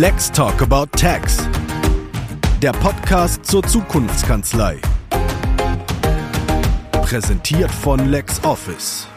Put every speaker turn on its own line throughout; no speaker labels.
Let's Talk About Tax. Der Podcast zur Zukunftskanzlei. Präsentiert von LexOffice.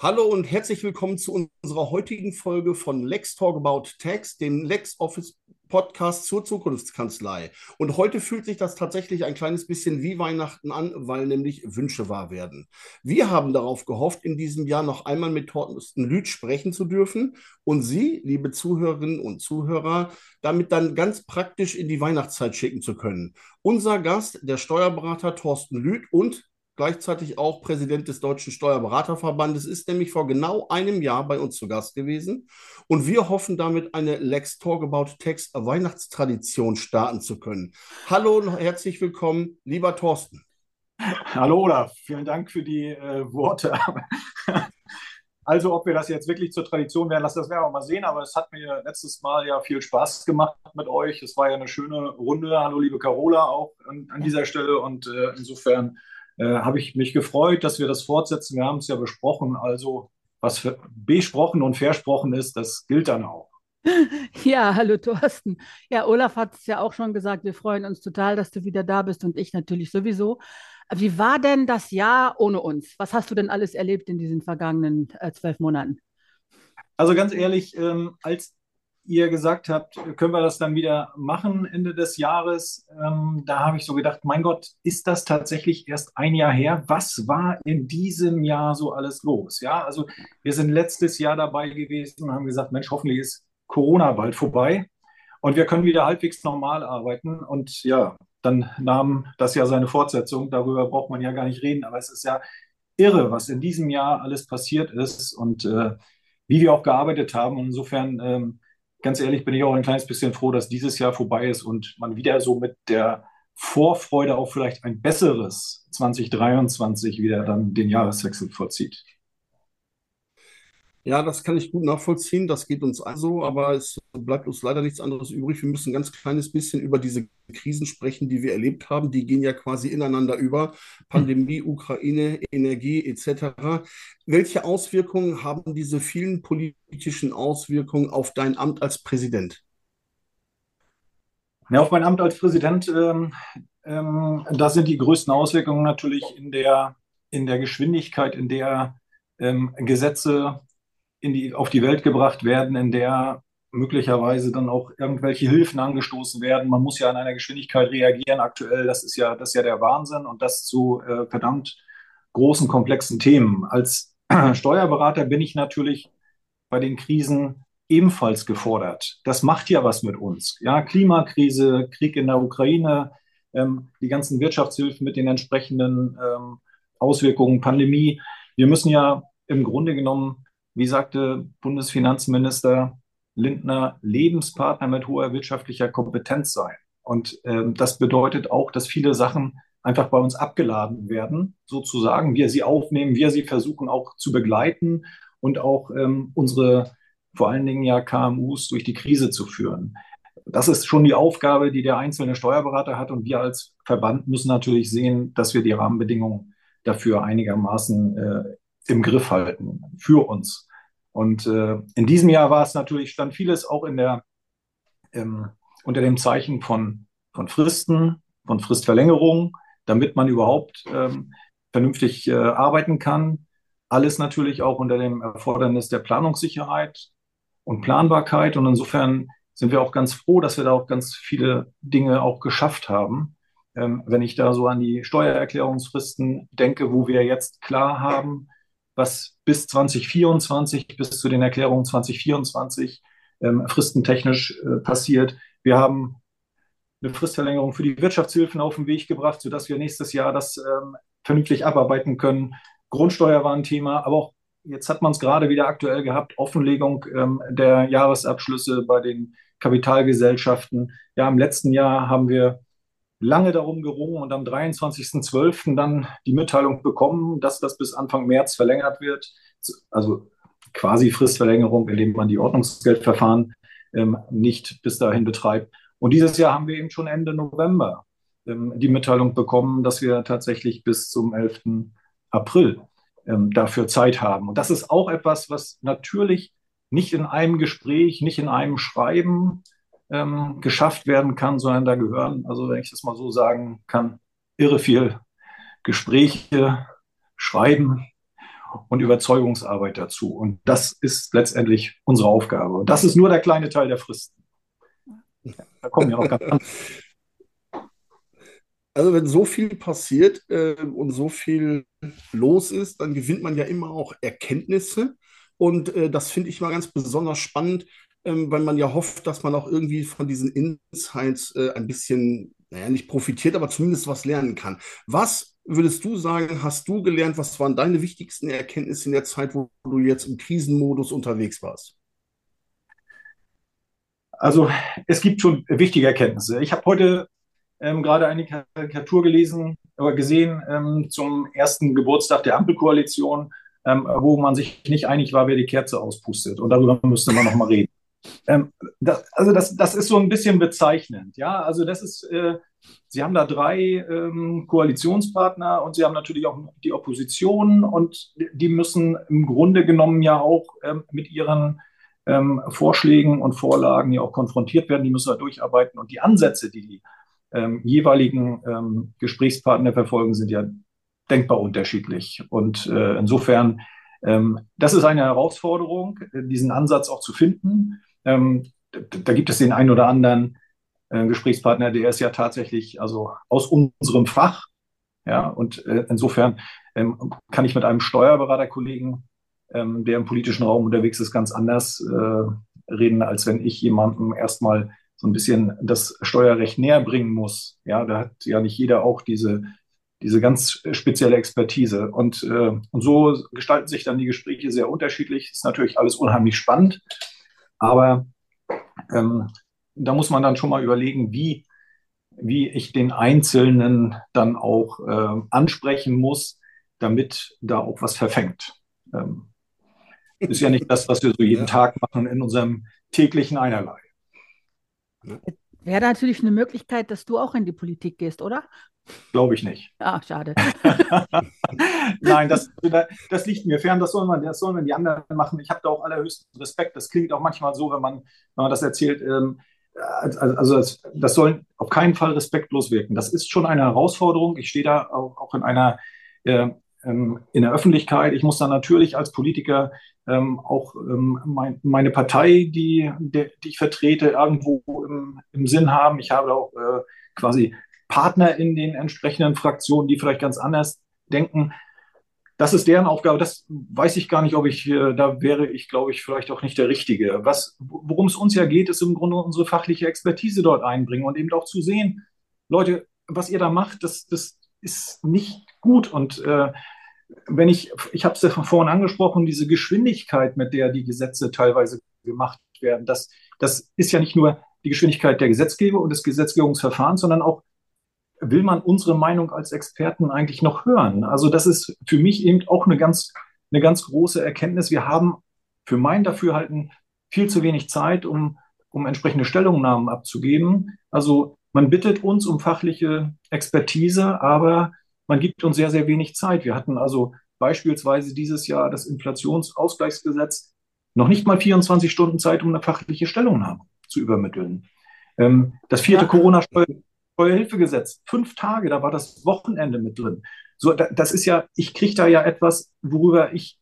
Hallo und herzlich willkommen zu unserer heutigen Folge von Lex Talk About Tax, dem LexOffice Podcast zur Zukunftskanzlei. Und heute fühlt sich das tatsächlich ein kleines bisschen wie Weihnachten an, weil nämlich Wünsche wahr werden. Wir haben darauf gehofft, in diesem Jahr noch einmal mit Thorsten Lüth sprechen zu dürfen und Sie, liebe Zuhörerinnen und Zuhörer, damit dann ganz praktisch in die Weihnachtszeit schicken zu können. Unser Gast, der Steuerberater Thorsten Lüth und gleichzeitig auch Präsident des Deutschen Steuerberaterverbandes, ist nämlich vor genau einem Jahr bei uns zu Gast gewesen. Und wir hoffen damit eine Lex Talk About Text Weihnachtstradition starten zu können. Hallo und herzlich willkommen, lieber Thorsten.
Hallo Olaf, vielen Dank für die äh, Worte. Also, ob wir das jetzt wirklich zur Tradition werden lassen, das werden wir mal sehen. Aber es hat mir letztes Mal ja viel Spaß gemacht mit euch. Es war ja eine schöne Runde. Hallo, liebe Carola, auch an, an dieser Stelle. Und äh, insofern äh, habe ich mich gefreut, dass wir das fortsetzen. Wir haben es ja besprochen. Also was besprochen und versprochen ist, das gilt dann auch.
Ja, hallo Thorsten. Ja, Olaf hat es ja auch schon gesagt, wir freuen uns total, dass du wieder da bist und ich natürlich sowieso. Wie war denn das Jahr ohne uns? Was hast du denn alles erlebt in diesen vergangenen äh, zwölf Monaten?
Also ganz ehrlich, ähm, als ihr gesagt habt, können wir das dann wieder machen Ende des Jahres, ähm, da habe ich so gedacht, mein Gott, ist das tatsächlich erst ein Jahr her? Was war in diesem Jahr so alles los? Ja, also wir sind letztes Jahr dabei gewesen und haben gesagt, Mensch, hoffentlich ist Corona bald vorbei und wir können wieder halbwegs normal arbeiten. Und ja, dann nahm das ja seine Fortsetzung. Darüber braucht man ja gar nicht reden, aber es ist ja irre, was in diesem Jahr alles passiert ist und äh, wie wir auch gearbeitet haben. Und insofern ähm, ganz ehrlich bin ich auch ein kleines bisschen froh, dass dieses Jahr vorbei ist und man wieder so mit der Vorfreude auf vielleicht ein besseres 2023 wieder dann den Jahreswechsel vollzieht.
Ja, das kann ich gut nachvollziehen. Das geht uns also, aber es bleibt uns leider nichts anderes übrig. Wir müssen ein ganz kleines bisschen über diese Krisen sprechen, die wir erlebt haben. Die gehen ja quasi ineinander über. Pandemie, Ukraine, Energie etc. Welche Auswirkungen haben diese vielen politischen Auswirkungen auf dein Amt als Präsident?
Ja, auf mein Amt als Präsident, ähm, ähm, da sind die größten Auswirkungen natürlich in der, in der Geschwindigkeit, in der ähm, Gesetze in die, auf die Welt gebracht werden, in der möglicherweise dann auch irgendwelche Hilfen angestoßen werden. Man muss ja in einer Geschwindigkeit reagieren aktuell. Das ist ja, das ist ja der Wahnsinn und das zu äh, verdammt großen, komplexen Themen. Als Steuerberater bin ich natürlich bei den Krisen ebenfalls gefordert. Das macht ja was mit uns. Ja, Klimakrise, Krieg in der Ukraine, ähm, die ganzen Wirtschaftshilfen mit den entsprechenden ähm, Auswirkungen, Pandemie. Wir müssen ja im Grunde genommen wie sagte Bundesfinanzminister Lindner, Lebenspartner mit hoher wirtschaftlicher Kompetenz sein. Und ähm, das bedeutet auch, dass viele Sachen einfach bei uns abgeladen werden, sozusagen. Wir sie aufnehmen, wir sie versuchen auch zu begleiten und auch ähm, unsere vor allen Dingen ja KMUs durch die Krise zu führen. Das ist schon die Aufgabe, die der einzelne Steuerberater hat. Und wir als Verband müssen natürlich sehen, dass wir die Rahmenbedingungen dafür einigermaßen äh, im Griff halten für uns. Und äh, in diesem Jahr war es natürlich, stand vieles auch in der, ähm, unter dem Zeichen von, von Fristen, von Fristverlängerung, damit man überhaupt ähm, vernünftig äh, arbeiten kann. Alles natürlich auch unter dem Erfordernis der Planungssicherheit und Planbarkeit. Und insofern sind wir auch ganz froh, dass wir da auch ganz viele Dinge auch geschafft haben. Ähm, wenn ich da so an die Steuererklärungsfristen denke, wo wir jetzt klar haben, was bis 2024, bis zu den Erklärungen 2024 ähm, fristentechnisch äh, passiert. Wir haben eine Fristverlängerung für die Wirtschaftshilfen auf den Weg gebracht, sodass wir nächstes Jahr das ähm, vernünftig abarbeiten können. Grundsteuer war ein Thema, aber auch jetzt hat man es gerade wieder aktuell gehabt, Offenlegung ähm, der Jahresabschlüsse bei den Kapitalgesellschaften. Ja, im letzten Jahr haben wir lange darum gerungen und am 23.12. dann die Mitteilung bekommen, dass das bis Anfang März verlängert wird. Also quasi Fristverlängerung, indem man die Ordnungsgeldverfahren ähm, nicht bis dahin betreibt. Und dieses Jahr haben wir eben schon Ende November ähm, die Mitteilung bekommen, dass wir tatsächlich bis zum 11. April ähm, dafür Zeit haben. Und das ist auch etwas, was natürlich nicht in einem Gespräch, nicht in einem Schreiben ähm, geschafft werden kann, sondern da gehören, also wenn ich das mal so sagen kann, irre viel Gespräche, Schreiben und Überzeugungsarbeit dazu. Und das ist letztendlich unsere Aufgabe. Und das ist nur der kleine Teil der Fristen.
Da kommen ja noch ganz andere. Also wenn so viel passiert äh, und so viel los ist, dann gewinnt man ja immer auch Erkenntnisse. Und äh, das finde ich mal ganz besonders spannend, ähm, weil man ja hofft, dass man auch irgendwie von diesen Insights äh, ein bisschen, naja, nicht profitiert, aber zumindest was lernen kann. Was würdest du sagen, hast du gelernt, was waren deine wichtigsten Erkenntnisse in der Zeit, wo du jetzt im Krisenmodus unterwegs warst?
Also es gibt schon wichtige Erkenntnisse. Ich habe heute ähm, gerade eine Karikatur gelesen, oder gesehen ähm, zum ersten Geburtstag der Ampelkoalition, ähm, wo man sich nicht einig war, wer die Kerze auspustet. Und darüber müsste man noch mal reden. Ähm, das, also das, das ist so ein bisschen bezeichnend. Ja, also das ist, äh, Sie haben da drei ähm, Koalitionspartner und Sie haben natürlich auch die Opposition und die müssen im Grunde genommen ja auch ähm, mit ihren ähm, Vorschlägen und Vorlagen ja auch konfrontiert werden. Die müssen da durcharbeiten und die Ansätze, die die ähm, jeweiligen ähm, Gesprächspartner verfolgen, sind ja denkbar unterschiedlich. Und äh, insofern, das ist eine Herausforderung, diesen Ansatz auch zu finden. Ähm, da gibt es den einen oder anderen äh, Gesprächspartner, der ist ja tatsächlich also aus unserem Fach. Ja, und äh, insofern ähm, kann ich mit einem Steuerberaterkollegen, ähm, der im politischen Raum unterwegs ist, ganz anders äh, reden, als wenn ich jemandem erstmal so ein bisschen das Steuerrecht näher bringen muss. Ja, da hat ja nicht jeder auch diese, diese ganz spezielle Expertise. Und, äh, und so gestalten sich dann die Gespräche sehr unterschiedlich. Ist natürlich alles unheimlich spannend. Aber ähm, da muss man dann schon mal überlegen, wie, wie ich den Einzelnen dann auch äh, ansprechen muss, damit da auch was verfängt. Ähm, ist ja nicht das, was wir so jeden ja. Tag machen in unserem täglichen Einerlei.
Wäre natürlich eine Möglichkeit, dass du auch in die Politik gehst, oder?
Glaube ich nicht.
Ah, schade.
Nein, das, das liegt mir fern. Das sollen, man, das sollen die anderen machen. Ich habe da auch allerhöchsten Respekt. Das klingt auch manchmal so, wenn man, wenn man das erzählt. Ähm, also das, das soll auf keinen Fall respektlos wirken. Das ist schon eine Herausforderung. Ich stehe da auch, auch in einer äh, ähm, in der Öffentlichkeit. Ich muss dann natürlich als Politiker ähm, auch ähm, mein, meine Partei, die, die, die, ich vertrete, irgendwo im, im Sinn haben. Ich habe auch äh, quasi Partner in den entsprechenden Fraktionen, die vielleicht ganz anders denken. Das ist deren Aufgabe. Das weiß ich gar nicht, ob ich, äh, da wäre ich, glaube ich, vielleicht auch nicht der Richtige. Was, worum es uns ja geht, ist im Grunde unsere fachliche Expertise dort einbringen und eben auch zu sehen, Leute, was ihr da macht, das, das ist nicht gut. Und äh, wenn ich, ich habe es ja von vorhin angesprochen, diese Geschwindigkeit, mit der die Gesetze teilweise gemacht werden, das, das ist ja nicht nur die Geschwindigkeit der Gesetzgeber und des Gesetzgebungsverfahrens, sondern auch will man unsere Meinung als Experten eigentlich noch hören? Also das ist für mich eben auch eine ganz, eine ganz große Erkenntnis. Wir haben für mein Dafürhalten viel zu wenig Zeit, um, um entsprechende Stellungnahmen abzugeben. Also man bittet uns um fachliche Expertise, aber man gibt uns sehr, sehr wenig Zeit. Wir hatten also beispielsweise dieses Jahr das Inflationsausgleichsgesetz noch nicht mal 24 Stunden Zeit, um eine fachliche Stellungnahme zu übermitteln. Ähm, das vierte ja. Corona-Steuer Steuerhilfegesetz, fünf Tage, da war das Wochenende mit drin. So, das ist ja, ich kriege da ja etwas, worüber ich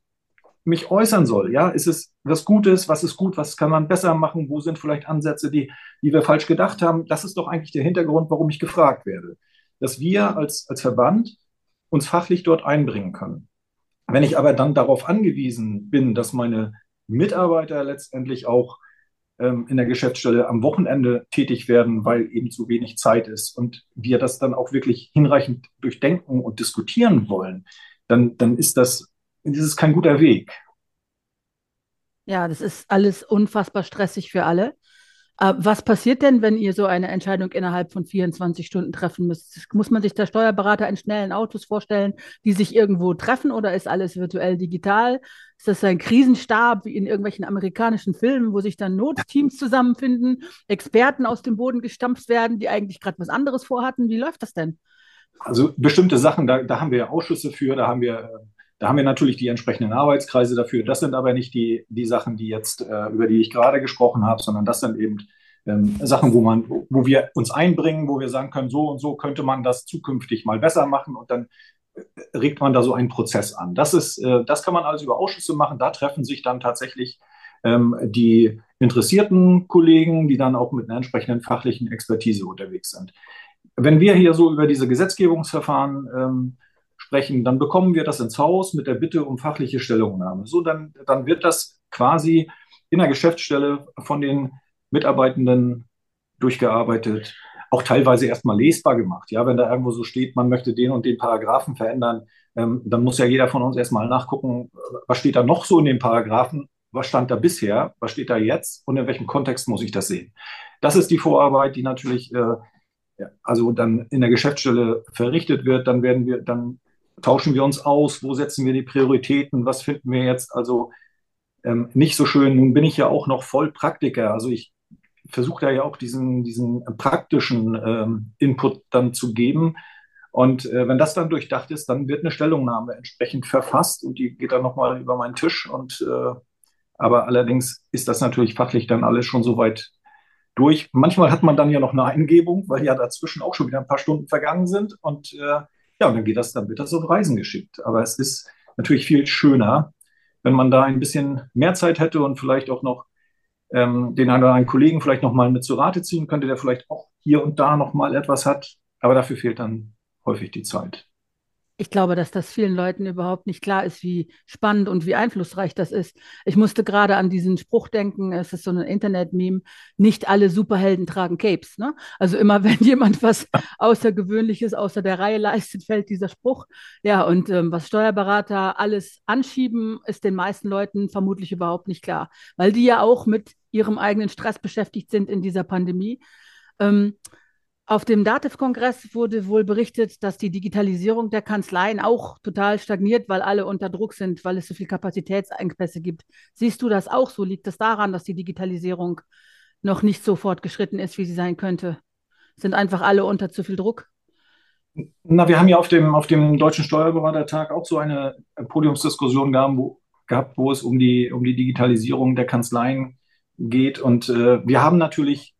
mich äußern soll. Ja, ist es was Gutes? Was ist gut? Was kann man besser machen? Wo sind vielleicht Ansätze, die, die wir falsch gedacht haben? Das ist doch eigentlich der Hintergrund, warum ich gefragt werde. Dass wir als, als Verband uns fachlich dort einbringen können. Wenn ich aber dann darauf angewiesen bin, dass meine Mitarbeiter letztendlich auch ähm, in der Geschäftsstelle am Wochenende tätig werden, weil eben zu wenig Zeit ist und wir das dann auch wirklich hinreichend durchdenken und diskutieren wollen, dann, dann ist das, das ist kein guter Weg.
Ja, das ist alles unfassbar stressig für alle. Äh, was passiert denn, wenn ihr so eine Entscheidung innerhalb von 24 Stunden treffen müsst? Muss man sich der Steuerberater in schnellen Autos vorstellen, die sich irgendwo treffen oder ist alles virtuell digital? Ist das ein Krisenstab wie in irgendwelchen amerikanischen Filmen, wo sich dann Notteams zusammenfinden, Experten aus dem Boden gestampft werden, die eigentlich gerade was anderes vorhatten? Wie läuft das denn?
Also bestimmte Sachen, da, da haben wir Ausschüsse für, da haben wir Da haben wir natürlich die entsprechenden Arbeitskreise dafür. Das sind aber nicht die, die Sachen, die jetzt, äh, über die ich gerade gesprochen habe, sondern das sind eben ähm, Sachen, wo man, wo wir uns einbringen, wo wir sagen können, so und so könnte man das zukünftig mal besser machen und dann äh, regt man da so einen Prozess an. Das ist, äh, das kann man alles über Ausschüsse machen. Da treffen sich dann tatsächlich ähm, die interessierten Kollegen, die dann auch mit einer entsprechenden fachlichen Expertise unterwegs sind. Wenn wir hier so über diese Gesetzgebungsverfahren ähm, sprechen, dann bekommen wir das ins Haus mit der Bitte um fachliche Stellungnahme. So, dann, dann wird das quasi in der Geschäftsstelle von den Mitarbeitenden durchgearbeitet, auch teilweise erstmal lesbar gemacht. Ja, wenn da irgendwo so steht, man möchte den und den Paragraphen verändern, ähm, dann muss ja jeder von uns erstmal nachgucken, was steht da noch so in den Paragraphen, was stand da bisher, was steht da jetzt und in welchem Kontext muss ich das sehen. Das ist die Vorarbeit, die natürlich äh, also dann in der Geschäftsstelle verrichtet wird. Dann werden wir, dann tauschen wir uns aus, wo setzen wir die Prioritäten, was finden wir jetzt also ähm, nicht so schön. Nun bin ich ja auch noch voll Praktiker, also ich versuche da ja auch diesen, diesen praktischen ähm, Input dann zu geben. Und äh, wenn das dann durchdacht ist, dann wird eine Stellungnahme entsprechend verfasst und die geht dann nochmal über meinen Tisch. Und äh, aber allerdings ist das natürlich fachlich dann alles schon soweit durch. Manchmal hat man dann ja noch eine Eingebung, weil ja dazwischen auch schon wieder ein paar Stunden vergangen sind. Und äh, ja, und dann geht das, dann wird das auf Reisen geschickt. Aber es ist natürlich viel schöner, wenn man da ein bisschen mehr Zeit hätte und vielleicht auch noch ähm, den einen oder anderen Kollegen vielleicht noch mal mit zu Rate ziehen könnte, der vielleicht auch hier und da noch mal etwas hat. Aber dafür fehlt dann häufig die Zeit.
Ich glaube, dass das vielen Leuten überhaupt nicht klar ist, wie spannend und wie einflussreich das ist. Ich musste gerade an diesen Spruch denken, es ist so ein Internet-Meme, nicht alle Superhelden tragen Capes. Ne? Also immer wenn jemand was Außergewöhnliches außer der Reihe leistet, fällt dieser Spruch. Ja, und ähm, was Steuerberater alles anschieben, ist den meisten Leuten vermutlich überhaupt nicht klar, weil die ja auch mit ihrem eigenen Stress beschäftigt sind in dieser Pandemie. Ähm, auf dem DATEV-Kongress wurde wohl berichtet, dass die Digitalisierung der Kanzleien auch total stagniert, weil alle unter Druck sind, weil es so viel Kapazitätsengpässe gibt. Siehst du das auch so? Liegt es das daran, dass die Digitalisierung noch nicht so fortgeschritten ist, wie sie sein könnte? Sind einfach alle unter zu viel Druck?
Na, wir haben ja auf dem, auf dem Deutschen Steuerberatertag auch so eine Podiumsdiskussion gehabt, wo, gehabt, wo es um die, um die Digitalisierung der Kanzleien geht. Und äh, wir haben natürlich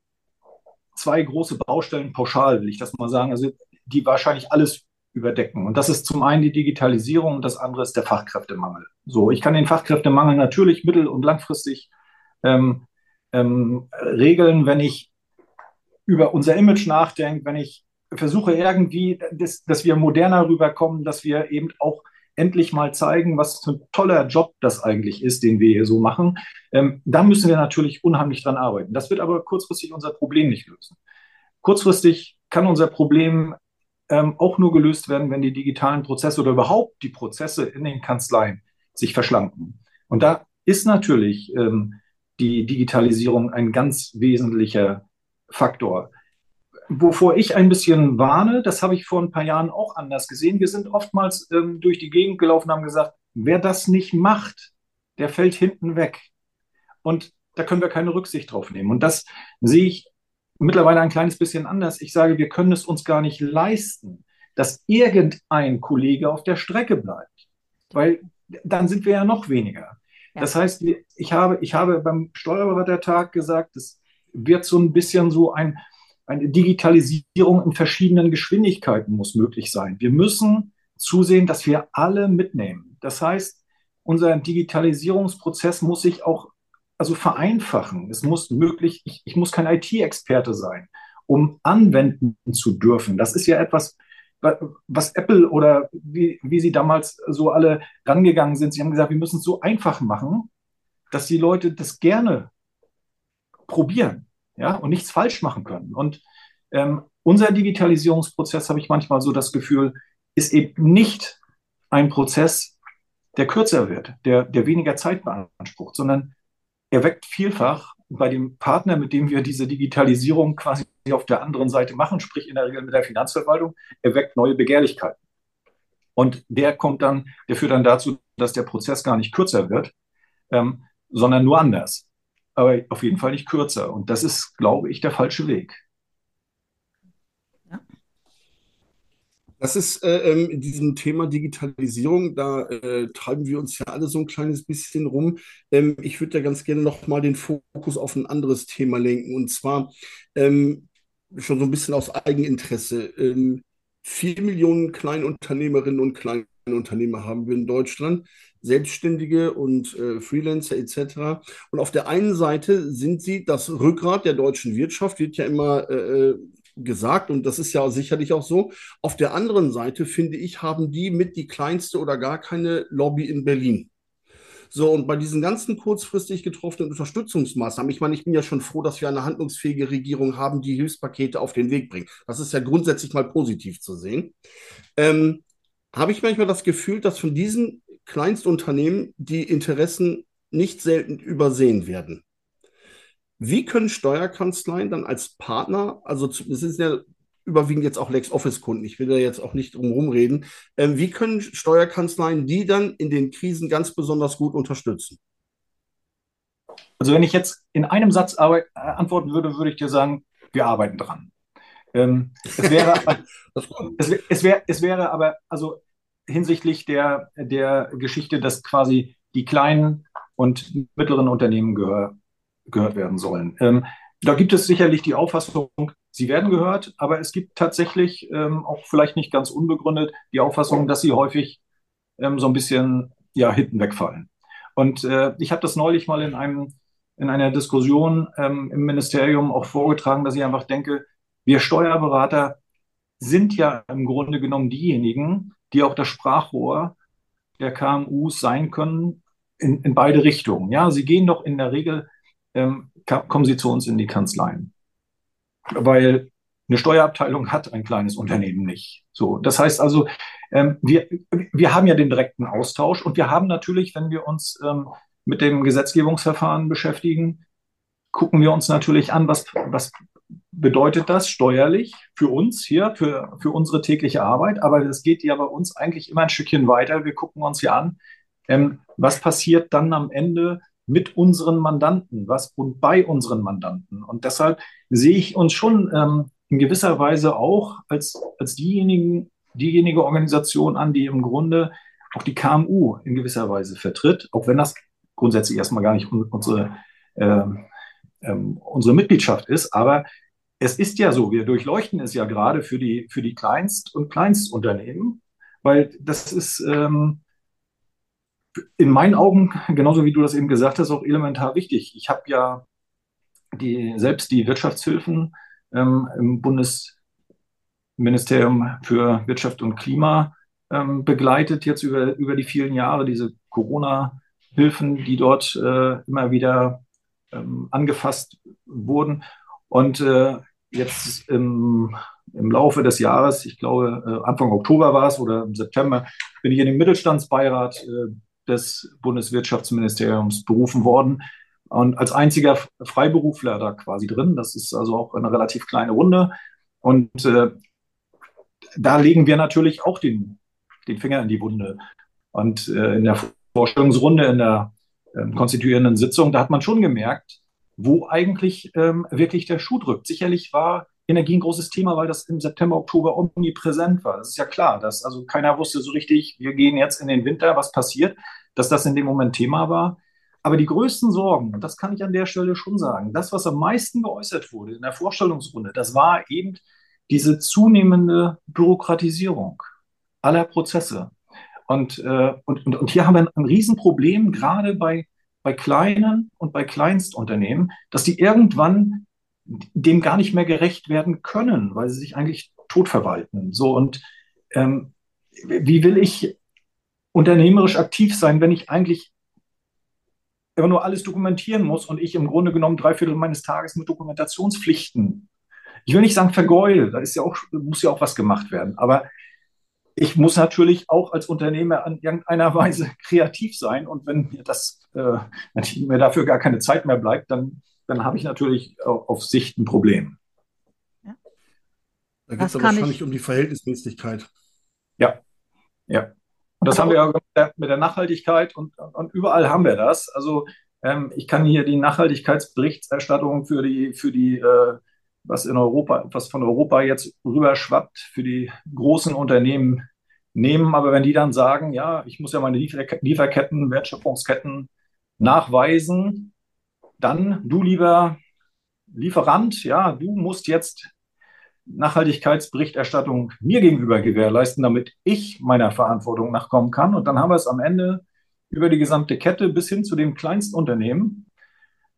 zwei große Baustellen pauschal, will ich das mal sagen, also die wahrscheinlich alles überdecken. Und das ist zum einen die Digitalisierung und das andere ist der Fachkräftemangel. So, ich kann den Fachkräftemangel natürlich mittel- und langfristig ähm, ähm, regeln, wenn ich über unser Image nachdenke, wenn ich versuche irgendwie, dass, dass wir moderner rüberkommen, dass wir eben auch endlich mal zeigen, was für ein toller Job das eigentlich ist, den wir hier so machen, ähm, da müssen wir natürlich unheimlich dran arbeiten. Das wird aber kurzfristig unser Problem nicht lösen. Kurzfristig kann unser Problem ähm, auch nur gelöst werden, wenn die digitalen Prozesse oder überhaupt die Prozesse in den Kanzleien sich verschlanken. Und da ist natürlich ähm, die Digitalisierung ein ganz wesentlicher Faktor wovor ich ein bisschen warne, das habe ich vor ein paar Jahren auch anders gesehen. Wir sind oftmals ähm, durch die Gegend gelaufen und haben gesagt, wer das nicht macht, der fällt hinten weg. Und da können wir keine Rücksicht drauf nehmen. Und das sehe ich mittlerweile ein kleines bisschen anders. Ich sage, wir können es uns gar nicht leisten, dass irgendein Kollege auf der Strecke bleibt, weil dann sind wir ja noch weniger. Ja. Das heißt, ich habe, ich habe beim Steuerberatertag gesagt, es wird so ein bisschen so ein, eine Digitalisierung in verschiedenen Geschwindigkeiten muss möglich sein. Wir müssen zusehen, dass wir alle mitnehmen. Das heißt, unser Digitalisierungsprozess muss sich auch also vereinfachen. Es muss möglich, ich, ich muss kein IT-Experte sein, um anwenden zu dürfen. Das ist ja etwas, was Apple oder wie, wie sie damals so alle rangegangen sind. Sie haben gesagt, wir müssen es so einfach machen, dass die Leute das gerne probieren ja, und nichts falsch machen können. Und ähm, unser Digitalisierungsprozess, habe ich manchmal so das Gefühl, ist eben nicht ein Prozess, der kürzer wird, der, der weniger Zeit beansprucht, sondern er weckt vielfach bei dem Partner, mit dem wir diese Digitalisierung quasi auf der anderen Seite machen, sprich in der Regel mit der Finanzverwaltung, er weckt neue Begehrlichkeiten. Und der kommt dann, der führt dann dazu, dass der Prozess gar nicht kürzer wird, ähm, sondern nur anders aber auf jeden Fall nicht kürzer. Und das ist, glaube ich, der falsche Weg.
Das ist äh, ähm, in diesem Thema Digitalisierung, da äh, treiben wir uns ja alle so ein kleines bisschen rum. Ähm, ich würde ja ganz gerne nochmal den Fokus auf ein anderes Thema lenken und zwar ähm, schon so ein bisschen aus Eigeninteresse. Ähm, vier Millionen Kleinunternehmerinnen und Kleinunternehmer haben wir in Deutschland, Selbstständige und äh, Freelancer etc. Und auf der einen Seite sind sie das Rückgrat der deutschen Wirtschaft, wird ja immer äh, äh gesagt und das ist ja sicherlich auch so. Auf der anderen Seite, finde ich, haben die mit die kleinste oder gar keine Lobby in Berlin. So, und bei diesen ganzen kurzfristig getroffenen Unterstützungsmaßnahmen, ich meine, ich bin ja schon froh, dass wir eine handlungsfähige Regierung haben, die Hilfspakete auf den Weg bringt. Das ist ja grundsätzlich mal positiv zu sehen. Ähm, habe ich manchmal das Gefühl, dass von diesen Kleinstunternehmen die Interessen nicht selten übersehen werden. Wie können Steuerkanzleien dann als Partner, also es sind ja überwiegend jetzt auch LexOffice-Kunden, ich will da jetzt auch nicht drum herum reden, äh, wie können Steuerkanzleien die dann in den Krisen ganz besonders gut unterstützen?
Also wenn ich jetzt in einem Satz äh, antworten würde, würde ich dir sagen, wir arbeiten dran. Ähm, es, wäre, es, es, wär, es wäre aber also hinsichtlich der, der Geschichte, dass quasi die kleinen und mittleren Unternehmen gehör, gehört werden sollen. Ähm, da gibt es sicherlich die Auffassung, sie werden gehört, aber es gibt tatsächlich ähm, auch vielleicht nicht ganz unbegründet die Auffassung, dass sie häufig ähm, so ein bisschen ja, hinten wegfallen. Und äh, ich habe das neulich mal in einem in einer Diskussion ähm, im Ministerium auch vorgetragen, dass ich einfach denke, wir Steuerberater sind ja im Grunde genommen diejenigen, die auch das Sprachrohr der KMUs sein können in, in beide Richtungen. Ja, sie gehen doch in der Regel ähm, kommen Sie zu uns in die Kanzleien. Weil eine Steuerabteilung hat ein kleines Unternehmen nicht. So, das heißt also, ähm, wir, wir haben ja den direkten Austausch und wir haben natürlich, wenn wir uns ähm, mit dem Gesetzgebungsverfahren beschäftigen, gucken wir uns natürlich an, was, was bedeutet das steuerlich für uns hier, für, für unsere tägliche Arbeit. Aber das geht ja bei uns eigentlich immer ein Stückchen weiter. Wir gucken uns hier an, ähm, was passiert dann am Ende mit unseren Mandanten, was und bei unseren Mandanten. Und deshalb sehe ich uns schon ähm, in gewisser Weise auch als, als diejenigen, diejenige Organisation an, die im Grunde auch die KMU in gewisser Weise vertritt, auch wenn das grundsätzlich erstmal gar nicht unsere, ähm, ähm, unsere Mitgliedschaft ist. Aber es ist ja so, wir durchleuchten es ja gerade für die, für die Kleinst- und Kleinstunternehmen, weil das ist, ähm, in meinen Augen, genauso wie du das eben gesagt hast, auch elementar wichtig. Ich habe ja die, selbst die Wirtschaftshilfen ähm, im Bundesministerium für Wirtschaft und Klima ähm, begleitet, jetzt über, über die vielen Jahre, diese Corona-Hilfen, die dort äh, immer wieder ähm, angefasst wurden. Und äh, jetzt im, im Laufe des Jahres, ich glaube äh, Anfang Oktober war es oder im September, bin ich in den Mittelstandsbeirat äh, des Bundeswirtschaftsministeriums berufen worden und als einziger Freiberufler da quasi drin. Das ist also auch eine relativ kleine Runde. Und äh, da legen wir natürlich auch den, den Finger in die Wunde. Und äh, in der Vorstellungsrunde, in der äh, konstituierenden Sitzung, da hat man schon gemerkt, wo eigentlich ähm, wirklich der Schuh drückt. Sicherlich war Energie ein großes Thema, weil das im September, Oktober omnipräsent war. Das ist ja klar, dass also keiner wusste so richtig, wir gehen jetzt in den Winter, was passiert, dass das in dem Moment Thema war. Aber die größten Sorgen, und das kann ich an der Stelle schon sagen, das, was am meisten geäußert wurde in der Vorstellungsrunde, das war eben diese zunehmende Bürokratisierung aller Prozesse. Und, äh, und, und, und hier haben wir ein, ein Riesenproblem, gerade bei, bei kleinen und bei Kleinstunternehmen, dass die irgendwann dem gar nicht mehr gerecht werden können, weil sie sich eigentlich tot verwalten. So und ähm, wie will ich unternehmerisch aktiv sein, wenn ich eigentlich immer nur alles dokumentieren muss und ich im Grunde genommen drei Viertel meines Tages mit Dokumentationspflichten. Ich will nicht sagen vergeule, da ist ja auch, muss ja auch was gemacht werden. Aber ich muss natürlich auch als Unternehmer an irgendeiner Weise kreativ sein. Und wenn mir das, äh, wenn mir dafür gar keine Zeit mehr bleibt, dann dann habe ich natürlich auf Sicht ein Problem.
Ja. Da geht es wahrscheinlich ich... um die Verhältnismäßigkeit.
Ja, ja. Und das haben wir ja mit der Nachhaltigkeit und, und überall haben wir das. Also ähm, ich kann hier die Nachhaltigkeitsberichterstattung für die, für die äh, was in Europa, was von Europa jetzt rüberschwappt für die großen Unternehmen nehmen. Aber wenn die dann sagen, ja, ich muss ja meine Lieferketten, Wertschöpfungsketten nachweisen, dann du lieber Lieferant, ja, du musst jetzt Nachhaltigkeitsberichterstattung mir gegenüber gewährleisten, damit ich meiner Verantwortung nachkommen kann. Und dann haben wir es am Ende über die gesamte Kette bis hin zu dem Kleinstunternehmen,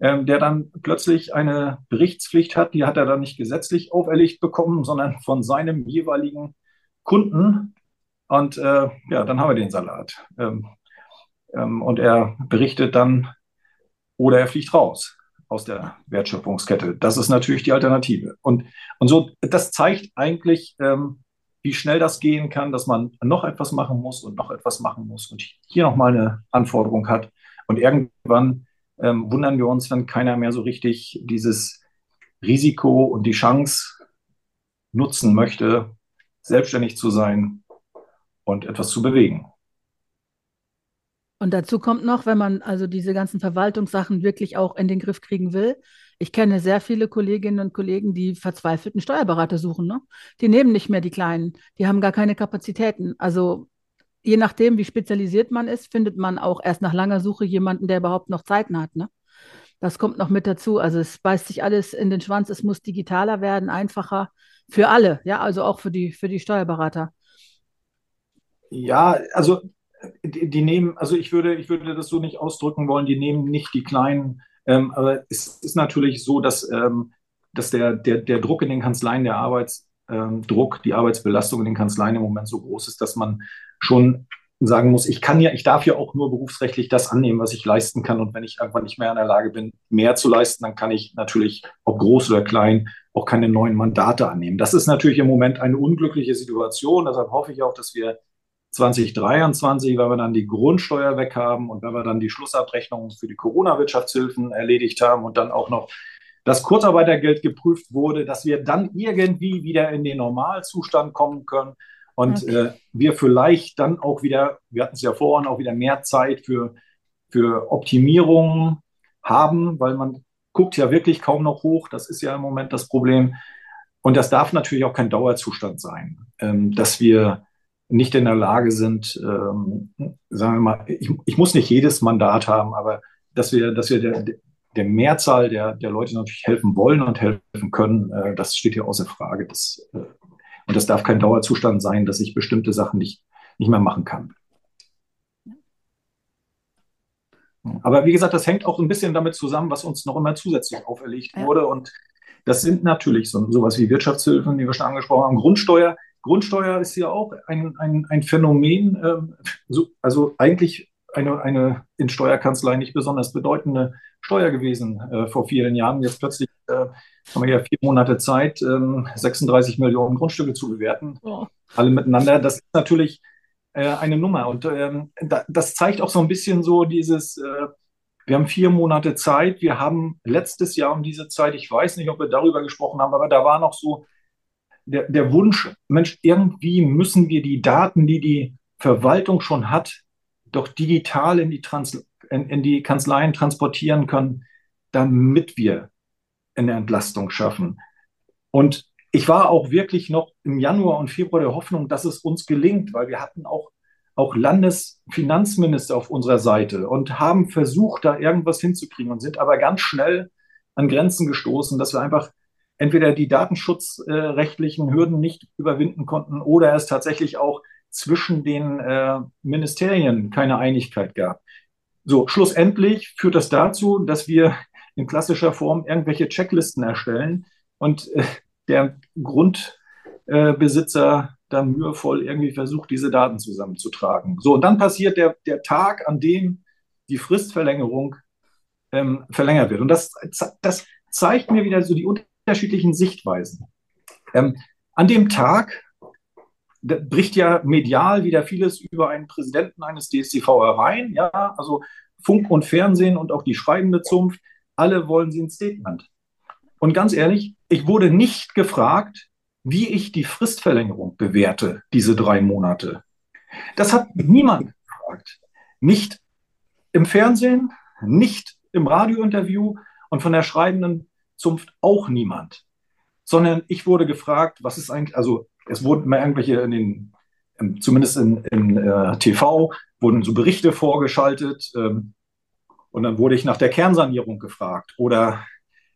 ähm, der dann plötzlich eine Berichtspflicht hat. Die hat er dann nicht gesetzlich auferlegt bekommen, sondern von seinem jeweiligen Kunden. Und äh, ja, dann haben wir den Salat. Ähm, ähm, und er berichtet dann oder er fliegt raus aus der Wertschöpfungskette. Das ist natürlich die Alternative. Und, und so, das zeigt eigentlich, ähm, wie schnell das gehen kann, dass man noch etwas machen muss und noch etwas machen muss und hier nochmal eine Anforderung hat. Und irgendwann ähm, wundern wir uns, wenn keiner mehr so richtig dieses Risiko und die Chance nutzen möchte, selbstständig zu sein und etwas zu bewegen.
Und dazu kommt noch, wenn man also diese ganzen Verwaltungssachen wirklich auch in den Griff kriegen will. Ich kenne sehr viele Kolleginnen und Kollegen, die verzweifelten Steuerberater suchen. Ne? Die nehmen nicht mehr die Kleinen, die haben gar keine Kapazitäten. Also je nachdem, wie spezialisiert man ist, findet man auch erst nach langer Suche jemanden, der überhaupt noch Zeiten hat. Ne? Das kommt noch mit dazu. Also es beißt sich alles in den Schwanz. Es muss digitaler werden, einfacher für alle. Ja, also auch für die, für die Steuerberater.
Ja, also die, die, nehmen, also ich würde, ich würde das so nicht ausdrücken wollen, die nehmen nicht die kleinen, ähm, aber es ist natürlich so, dass, ähm, dass der, der, der Druck in den Kanzleien, der Arbeitsdruck, ähm, die Arbeitsbelastung in den Kanzleien im Moment so groß ist, dass man schon sagen muss, ich kann ja, ich darf ja auch nur berufsrechtlich das annehmen, was ich leisten kann. Und wenn ich irgendwann nicht mehr in der Lage bin, mehr zu leisten, dann kann ich natürlich, ob groß oder klein, auch keine neuen Mandate annehmen. Das ist natürlich im Moment eine unglückliche Situation. Deshalb hoffe ich auch, dass wir 2023, wenn wir dann die Grundsteuer weg haben und wenn wir dann die Schlussabrechnungen für die Corona-Wirtschaftshilfen erledigt haben und dann auch noch das Kurzarbeitergeld geprüft wurde, dass wir dann irgendwie wieder in den Normalzustand kommen können und okay. äh, wir vielleicht dann auch wieder, wir hatten es ja vorhin, auch wieder mehr Zeit für, für Optimierungen haben, weil man guckt ja wirklich kaum noch hoch. Das ist ja im Moment das Problem. Und das darf natürlich auch kein Dauerzustand sein, ähm, dass wir nicht in der Lage sind, ähm, sagen wir mal, ich, ich, muss nicht jedes Mandat haben, aber dass wir, dass wir der, der Mehrzahl der, der Leute natürlich helfen wollen und helfen können, äh, das steht hier außer Frage. Das, äh, und das darf kein Dauerzustand sein, dass ich bestimmte Sachen nicht, nicht mehr machen kann. Aber wie gesagt, das hängt auch ein bisschen damit zusammen, was uns noch immer zusätzlich auferlegt ja. wurde. Und das sind natürlich so, sowas wie Wirtschaftshilfen, die wir schon angesprochen haben, Grundsteuer. Grundsteuer ist ja auch ein, ein, ein Phänomen, äh, so, also eigentlich eine, eine in Steuerkanzlei nicht besonders bedeutende Steuer gewesen äh, vor vielen Jahren. Jetzt plötzlich äh, haben wir ja vier Monate Zeit, 36 ähm, Millionen Grundstücke zu bewerten, oh. alle miteinander. Das ist natürlich äh, eine Nummer. Und ähm, da, das zeigt auch so ein bisschen so dieses, äh, wir haben vier Monate Zeit. Wir haben letztes Jahr um diese Zeit, ich weiß nicht, ob wir darüber gesprochen haben, aber da war noch so der, der Wunsch, Mensch, irgendwie müssen wir die Daten, die die Verwaltung schon hat, doch digital in die, Trans in, in die Kanzleien transportieren können, damit wir eine Entlastung schaffen. Und ich war auch wirklich noch im Januar und Februar der Hoffnung, dass es uns gelingt, weil wir hatten auch, auch Landesfinanzminister auf unserer Seite und haben versucht, da irgendwas hinzukriegen und sind aber ganz schnell an Grenzen gestoßen, dass wir einfach entweder die datenschutzrechtlichen Hürden nicht überwinden konnten oder es tatsächlich auch zwischen den äh, Ministerien keine Einigkeit gab. So, schlussendlich führt das dazu, dass wir in klassischer Form irgendwelche Checklisten erstellen und äh, der Grundbesitzer äh, dann mühevoll irgendwie versucht, diese Daten zusammenzutragen. So, und dann passiert der, der Tag, an dem die Fristverlängerung ähm, verlängert wird. Und das, das zeigt mir wieder so die unterschiedlichen Sichtweisen. Ähm, an dem Tag bricht ja medial wieder vieles über einen Präsidenten eines DSTV herein. Ja, also Funk und Fernsehen und auch die schreibende Zunft, alle wollen sie ein Statement. Und ganz ehrlich, ich wurde nicht gefragt, wie ich die Fristverlängerung bewerte, diese drei Monate. Das hat niemand gefragt. Nicht im Fernsehen, nicht im Radiointerview und von der schreibenden Zunft auch niemand. sondern ich wurde gefragt, was ist eigentlich, also es wurden immer irgendwelche in den, zumindest in, in äh, TV, wurden so Berichte vorgeschaltet ähm, und dann wurde ich nach der Kernsanierung gefragt oder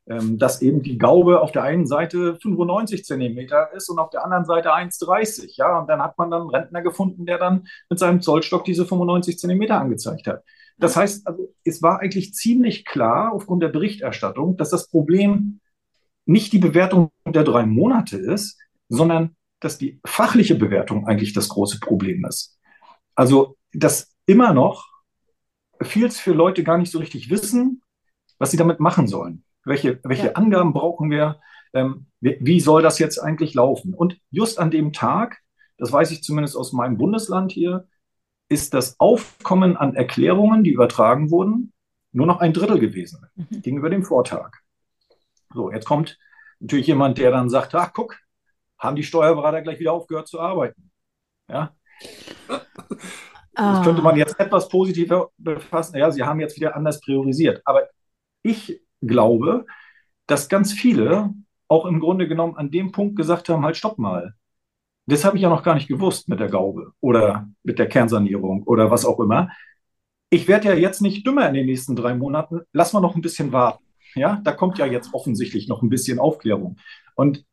ähm, dass eben die Gaube auf der einen Seite 95 Zentimeter ist und auf der anderen Seite 1,30. Ja, und dann hat man dann einen Rentner gefunden, der dann mit seinem Zollstock diese 95 Zentimeter angezeigt hat. Das heißt, also, es war eigentlich ziemlich klar aufgrund der Berichterstattung, dass das Problem nicht die Bewertung der drei Monate ist, sondern dass die fachliche Bewertung eigentlich das große Problem ist. Also, dass immer noch viel für Leute gar nicht so richtig wissen, was sie damit machen sollen. Welche, welche ja. Angaben brauchen wir? Ähm, wie, wie soll das jetzt eigentlich laufen? Und just an dem Tag, das weiß ich zumindest aus meinem Bundesland hier, ist das Aufkommen an Erklärungen, die übertragen wurden, nur noch ein Drittel gewesen mhm. gegenüber dem Vortag. So, jetzt kommt natürlich jemand, der dann sagt, ach guck, haben die Steuerberater gleich wieder aufgehört zu arbeiten. Ja. Das könnte man jetzt etwas positiver befassen. Ja, sie haben jetzt wieder anders priorisiert. Aber ich glaube, dass ganz viele auch im Grunde genommen an dem Punkt gesagt haben, halt stopp mal. Das habe ich ja noch gar nicht gewusst mit der Gaube oder mit der Kernsanierung oder was auch immer. Ich werde ja jetzt nicht dümmer in den nächsten drei Monaten. Lass mal noch ein bisschen warten. Ja, da kommt ja jetzt offensichtlich noch ein bisschen Aufklärung. Und,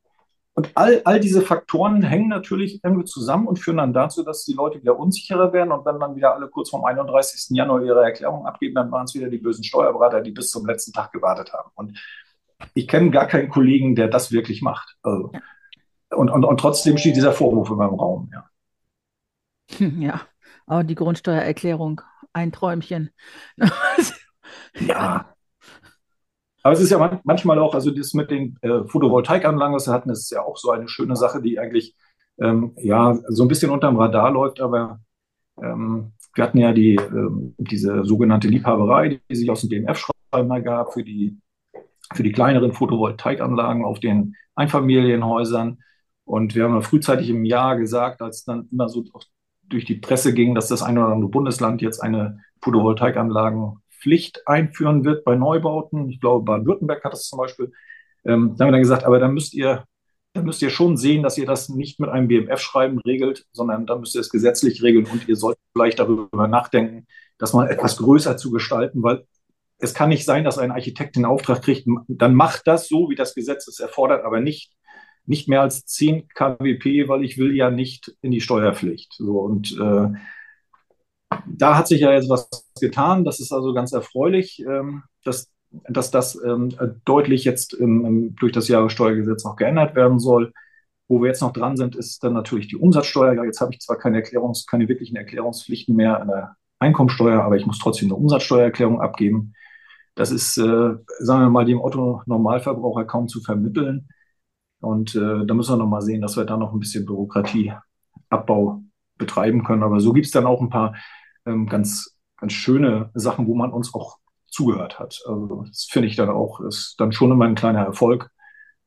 und all, all diese Faktoren hängen natürlich irgendwie zusammen und führen dann dazu, dass die Leute wieder unsicherer werden. Und wenn dann wieder alle kurz vorm 31. Januar ihre Erklärung abgeben, dann waren es wieder die bösen Steuerberater, die bis zum letzten Tag gewartet haben. Und ich kenne gar keinen Kollegen, der das wirklich macht. Also, und, und, und trotzdem steht dieser Vorwurf in meinem Raum. Ja,
ja. aber die Grundsteuererklärung, ein Träumchen.
ja. Aber es ist ja manchmal auch, also das mit den äh, Photovoltaikanlagen, was wir hatten, ist ja auch so eine schöne Sache, die eigentlich ähm, ja so ein bisschen unterm Radar läuft, aber ähm, wir hatten ja die, ähm, diese sogenannte Liebhaberei, die sich aus dem DMF-Schreiben ergab für die, für die kleineren Photovoltaikanlagen auf den Einfamilienhäusern. Und wir haben ja frühzeitig im Jahr gesagt, als dann immer so durch die Presse ging, dass das eine oder andere Bundesland jetzt eine Photovoltaikanlagen Pflicht einführen wird bei Neubauten. Ich glaube, Baden-Württemberg hat das zum Beispiel. Ähm, da haben wir dann gesagt, aber dann müsst ihr, dann müsst ihr schon sehen, dass ihr das nicht mit einem BMF-Schreiben regelt, sondern dann müsst ihr es gesetzlich regeln und ihr solltet vielleicht darüber nachdenken, das mal etwas größer zu gestalten, weil es kann nicht sein, dass ein Architekt den Auftrag kriegt, dann macht das so, wie das Gesetz es erfordert, aber nicht, nicht mehr als 10 kWp, weil ich will ja nicht in die Steuerpflicht. So, und äh, da hat sich ja jetzt was getan. Das ist also ganz erfreulich, ähm, dass, dass das ähm, deutlich jetzt durch das Jahressteuergesetz noch geändert werden soll. Wo wir jetzt noch dran sind, ist dann natürlich die Umsatzsteuer. Ja, jetzt habe ich zwar keine, Erklärungs-, keine wirklichen Erklärungspflichten mehr an der Einkommensteuer, aber ich muss trotzdem eine Umsatzsteuererklärung abgeben. Das ist, äh, sagen wir mal, dem Otto-Normalverbraucher kaum zu vermitteln. Und äh, da müssen wir noch mal sehen, dass wir da noch ein bisschen Bürokratieabbau betreiben können. Aber so gibt es dann auch ein paar ähm, ganz, ganz schöne Sachen, wo man uns auch zugehört hat. Also das finde ich dann auch, ist dann schon immer ein kleiner Erfolg,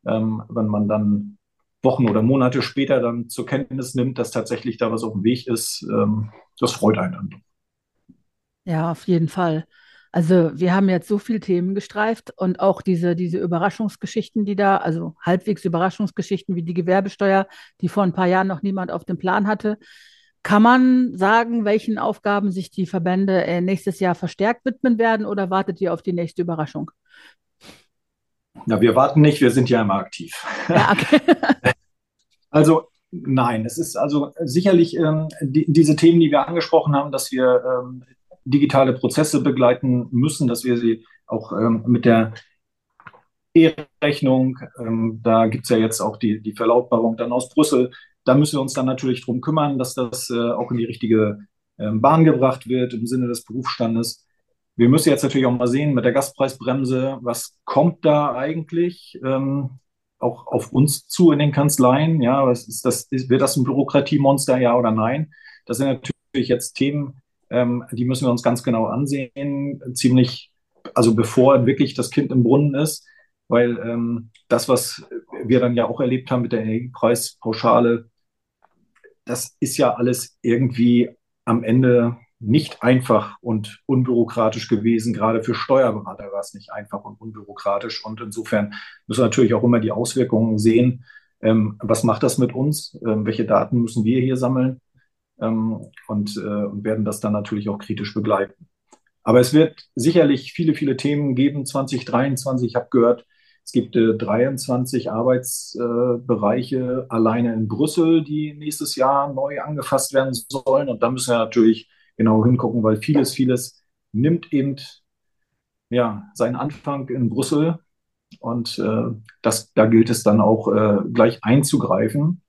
ähm, wenn man dann Wochen oder Monate später dann zur Kenntnis nimmt, dass tatsächlich da was auf dem Weg ist. Ähm, das freut einen dann.
Ja, auf jeden Fall. Also wir haben jetzt so viele Themen gestreift und auch diese, diese Überraschungsgeschichten, die da, also halbwegs Überraschungsgeschichten wie die Gewerbesteuer, die vor ein paar Jahren noch niemand auf dem Plan hatte, kann man sagen, welchen Aufgaben sich die Verbände äh, nächstes Jahr verstärkt widmen werden oder wartet ihr auf die nächste Überraschung?
Na, wir warten nicht, wir sind ja immer aktiv. Ja, okay. also nein, es ist also sicherlich ähm, die, diese Themen, die wir angesprochen haben, dass wir ähm, digitale Prozesse begleiten müssen, dass wir sie auch ähm, mit der E-Rechnung, ähm, da gibt es ja jetzt auch die, die Verlautbarung dann aus Brüssel, da müssen wir uns dann natürlich darum kümmern, dass das äh, auch in die richtige äh, Bahn gebracht wird im Sinne des Berufsstandes. Wir müssen jetzt natürlich auch mal sehen mit der Gaspreisbremse, was kommt da eigentlich ähm, auch auf uns zu in den Kanzleien? Ja, was ist das, ist, wird das ein Bürokratiemonster, ja oder nein? Das sind natürlich jetzt Themen, ähm, die müssen wir uns ganz genau ansehen, ziemlich, also bevor wirklich das Kind im Brunnen ist, weil ähm, das, was wir dann ja auch erlebt haben mit der Energiepreispauschale, das ist ja alles irgendwie am Ende nicht einfach und unbürokratisch gewesen. Gerade für Steuerberater war es nicht einfach und unbürokratisch. Und insofern müssen wir natürlich auch immer die Auswirkungen sehen. Ähm, was macht das mit uns? Ähm, welche Daten müssen wir hier sammeln? Ähm, und, äh, werden das dann natürlich auch kritisch begleiten. Aber es wird sicherlich viele, viele Themen geben. 2023, ich habe gehört, es gibt äh, 23 Arbeitsbereiche alleine in Brüssel, die nächstes Jahr neu angefasst werden sollen. Und da müssen wir natürlich genau hingucken, weil vieles, vieles nimmt eben ja, seinen Anfang in Brüssel. Und äh, das, da gilt es dann auch äh, gleich einzugreifen,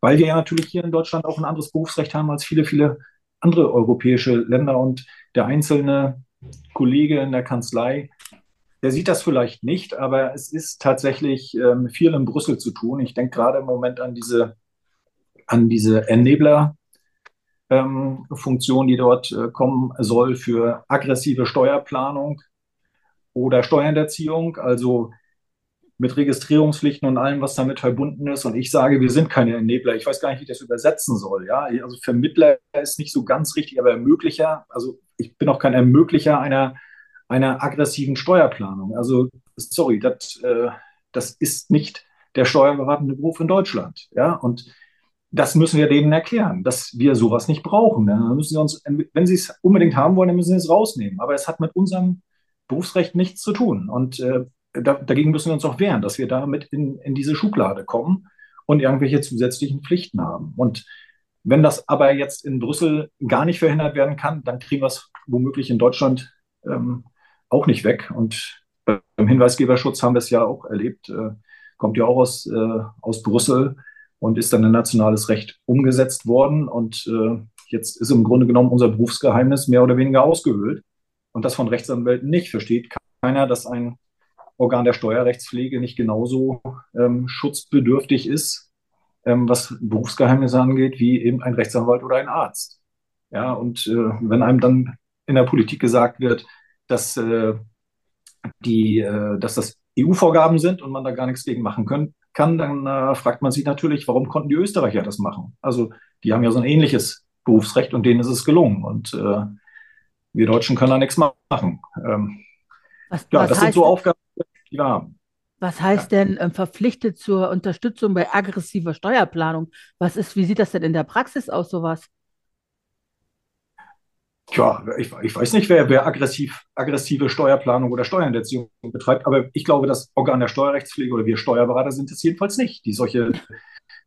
weil wir ja natürlich hier in Deutschland auch ein anderes Berufsrecht haben als viele, viele andere europäische Länder. Und der einzelne Kollege in der Kanzlei, der sieht das vielleicht nicht, aber es ist tatsächlich ähm, viel in Brüssel zu tun. Ich denke gerade im Moment an diese, an diese Ennebler. Ähm, Funktion, die dort äh, kommen soll für aggressive Steuerplanung oder Steuerhinterziehung, also mit Registrierungspflichten und allem, was damit verbunden ist. Und ich sage, wir sind keine Ennebler. Ich weiß gar nicht, wie ich das übersetzen soll. Ja, also Vermittler ist nicht so ganz richtig, aber Ermöglicher. Also ich bin auch kein Ermöglicher einer einer aggressiven Steuerplanung. Also, sorry, das, äh, das ist nicht der steuerberatende Beruf in Deutschland. Ja, und das müssen wir denen erklären, dass wir sowas nicht brauchen. Dann müssen sie uns, wenn sie es unbedingt haben wollen, dann müssen sie es rausnehmen. Aber es hat mit unserem Berufsrecht nichts zu tun. Und äh, da, dagegen müssen wir uns auch wehren, dass wir damit in, in diese Schublade kommen und irgendwelche zusätzlichen Pflichten haben. Und wenn das aber jetzt in Brüssel gar nicht verhindert werden kann, dann kriegen wir es womöglich in Deutschland ähm, auch nicht weg. Und beim Hinweisgeberschutz haben wir es ja auch erlebt. Äh, kommt ja auch aus, äh, aus Brüssel und ist dann in nationales Recht umgesetzt worden. Und äh, jetzt ist im Grunde genommen unser Berufsgeheimnis mehr oder weniger ausgehöhlt. Und das von Rechtsanwälten nicht. Versteht keiner, dass ein Organ der Steuerrechtspflege nicht genauso ähm, schutzbedürftig ist, ähm, was Berufsgeheimnisse angeht, wie eben ein Rechtsanwalt oder ein Arzt. Ja, und äh, wenn einem dann in der Politik gesagt wird, dass, äh, die, äh, dass das EU-Vorgaben sind und man da gar nichts gegen machen können, kann, dann äh, fragt man sich natürlich, warum konnten die Österreicher das machen? Also die haben ja so ein ähnliches Berufsrecht und denen ist es gelungen. Und äh, wir Deutschen können da nichts machen. Ähm, was, ja, was das sind so Aufgaben, die wir haben.
Was heißt ja. denn äh, verpflichtet zur Unterstützung bei aggressiver Steuerplanung? Was ist, wie sieht das denn in der Praxis aus, sowas?
Tja, ich, ich weiß nicht, wer, wer aggressiv, aggressive Steuerplanung oder Steuerhinterziehung betreibt, aber ich glaube, das Organ der Steuerrechtspflege oder wir Steuerberater sind es jedenfalls nicht, die solche,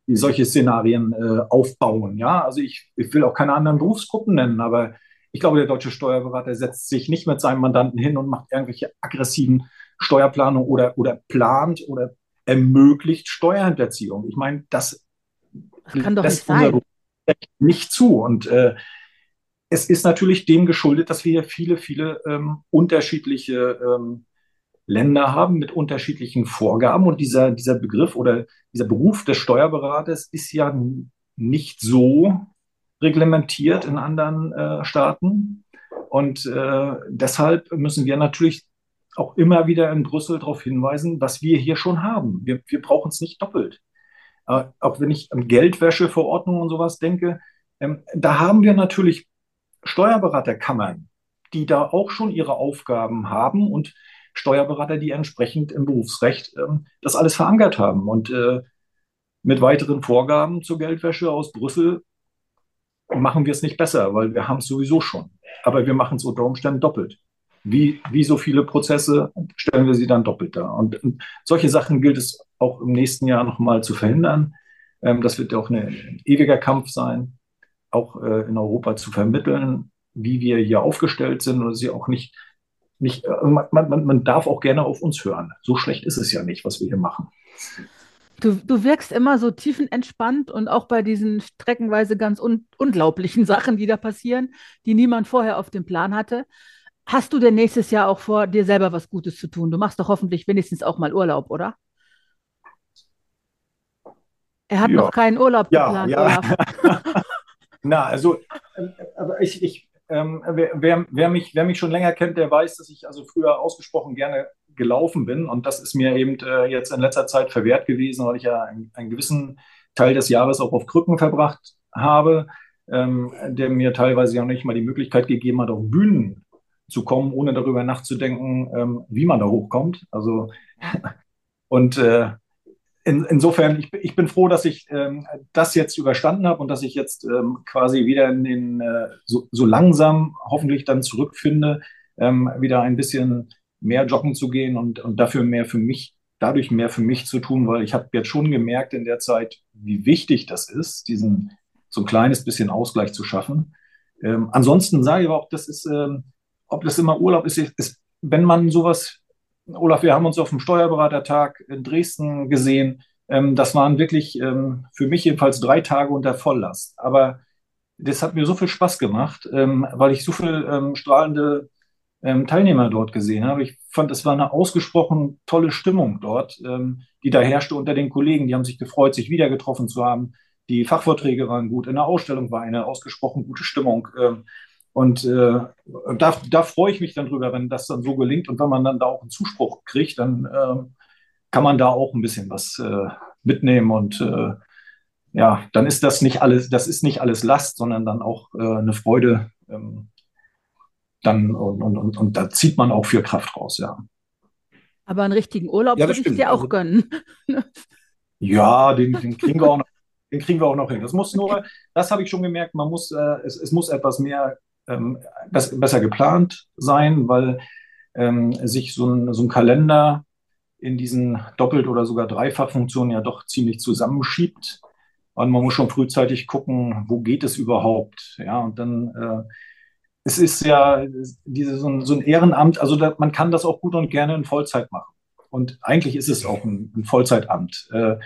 die solche Szenarien äh, aufbauen. Ja, also ich, ich will auch keine anderen Berufsgruppen nennen, aber ich glaube, der deutsche Steuerberater setzt sich nicht mit seinem Mandanten hin und macht irgendwelche aggressiven Steuerplanung oder, oder plant oder ermöglicht Steuerhinterziehung. Ich meine, das,
das kann doch nicht sein.
nicht zu. Und äh, es ist natürlich dem geschuldet, dass wir hier viele, viele ähm, unterschiedliche ähm, Länder haben mit unterschiedlichen Vorgaben. Und dieser, dieser Begriff oder dieser Beruf des Steuerberaters ist ja nicht so reglementiert in anderen äh, Staaten. Und äh, deshalb müssen wir natürlich auch immer wieder in Brüssel darauf hinweisen, was wir hier schon haben. Wir, wir brauchen es nicht doppelt. Äh, auch wenn ich an Geldwäscheverordnungen und sowas denke, ähm, da haben wir natürlich Steuerberaterkammern, die da auch schon ihre Aufgaben haben und Steuerberater, die entsprechend im Berufsrecht ähm, das alles verankert haben. Und äh, mit weiteren Vorgaben zur Geldwäsche aus Brüssel machen wir es nicht besser, weil wir haben es sowieso schon. Aber wir machen es unter Umständen doppelt. Wie, wie so viele Prozesse stellen wir sie dann doppelt dar. Und, und solche Sachen gilt es auch im nächsten Jahr nochmal zu verhindern. Ähm, das wird auch eine, ein ewiger Kampf sein auch äh, in Europa zu vermitteln, wie wir hier aufgestellt sind und sie auch nicht, nicht äh, man, man, man darf auch gerne auf uns hören. So schlecht ist es ja nicht, was wir hier machen.
Du, du wirkst immer so tiefenentspannt und auch bei diesen streckenweise ganz un unglaublichen Sachen, die da passieren, die niemand vorher auf dem Plan hatte. Hast du denn nächstes Jahr auch vor, dir selber was Gutes zu tun? Du machst doch hoffentlich wenigstens auch mal Urlaub, oder? Er hat ja. noch keinen Urlaub
ja, geplant, ja. Na, also, aber ich, ich ähm, wer, wer, mich, wer mich schon länger kennt, der weiß, dass ich also früher ausgesprochen gerne gelaufen bin. Und das ist mir eben äh, jetzt in letzter Zeit verwehrt gewesen, weil ich ja einen, einen, gewissen Teil des Jahres auch auf Krücken verbracht habe. ähm, der mir teilweise ja nicht mal die Möglichkeit gegeben hat, auf Bühnen zu kommen, ohne darüber nachzudenken, ähm, wie man da hochkommt. Also und äh, in, insofern, ich, ich, bin froh, dass ich ähm, das jetzt überstanden habe und dass ich jetzt ähm, quasi wieder in den, äh, so, so, langsam hoffentlich dann zurückfinde, ähm, wieder ein bisschen mehr joggen zu gehen und, und dafür mehr für mich, dadurch mehr für mich zu tun, weil ich habe jetzt schon gemerkt in der Zeit, wie wichtig das ist, diesen so ein kleines bisschen Ausgleich zu schaffen. Ähm, ansonsten sage ich aber auch, das ist, ähm, ob das immer Urlaub ist, ist, wenn man sowas Olaf, wir haben uns auf dem Steuerberatertag in Dresden gesehen. Ähm, das waren wirklich ähm, für mich jedenfalls drei Tage unter Volllast. Aber das hat mir so viel Spaß gemacht, ähm, weil ich so viel strahlende Teilnehmer dort gesehen habe. Ich fand, es war eine ausgesprochen tolle Stimmung dort, die da herrschte unter den Kollegen. Die haben sich gefreut, sich wieder getroffen zu haben. Die Fachvorträge waren gut. In der Ausstellung war eine ausgesprochen gute Stimmung. Und äh, da, da freue ich mich dann drüber, wenn das dann so gelingt und wenn man dann da auch einen Zuspruch kriegt, dann äh, kann man da auch ein bisschen was äh, mitnehmen und äh, ja, dann ist das nicht alles, das ist nicht alles Last, sondern dann auch äh, eine Freude. Ähm, dann und, und, und, und da zieht man auch viel Kraft raus, ja.
Aber einen richtigen Urlaub ja, würde ich dir auch also, gönnen.
ja, den, den kriegen wir auch noch den kriegen wir auch noch hin. Das muss nur, das habe ich schon gemerkt, man muss, äh, es, es muss etwas mehr besser geplant sein, weil ähm, sich so ein, so ein Kalender in diesen Doppelt- oder sogar Dreifachfunktionen ja doch ziemlich zusammenschiebt. Und man muss schon frühzeitig gucken, wo geht es überhaupt. Ja, und dann, äh, es ist ja diese, so, ein, so ein Ehrenamt, also da, man kann das auch gut und gerne in Vollzeit machen. Und eigentlich ist es auch ein, ein Vollzeitamt. Äh,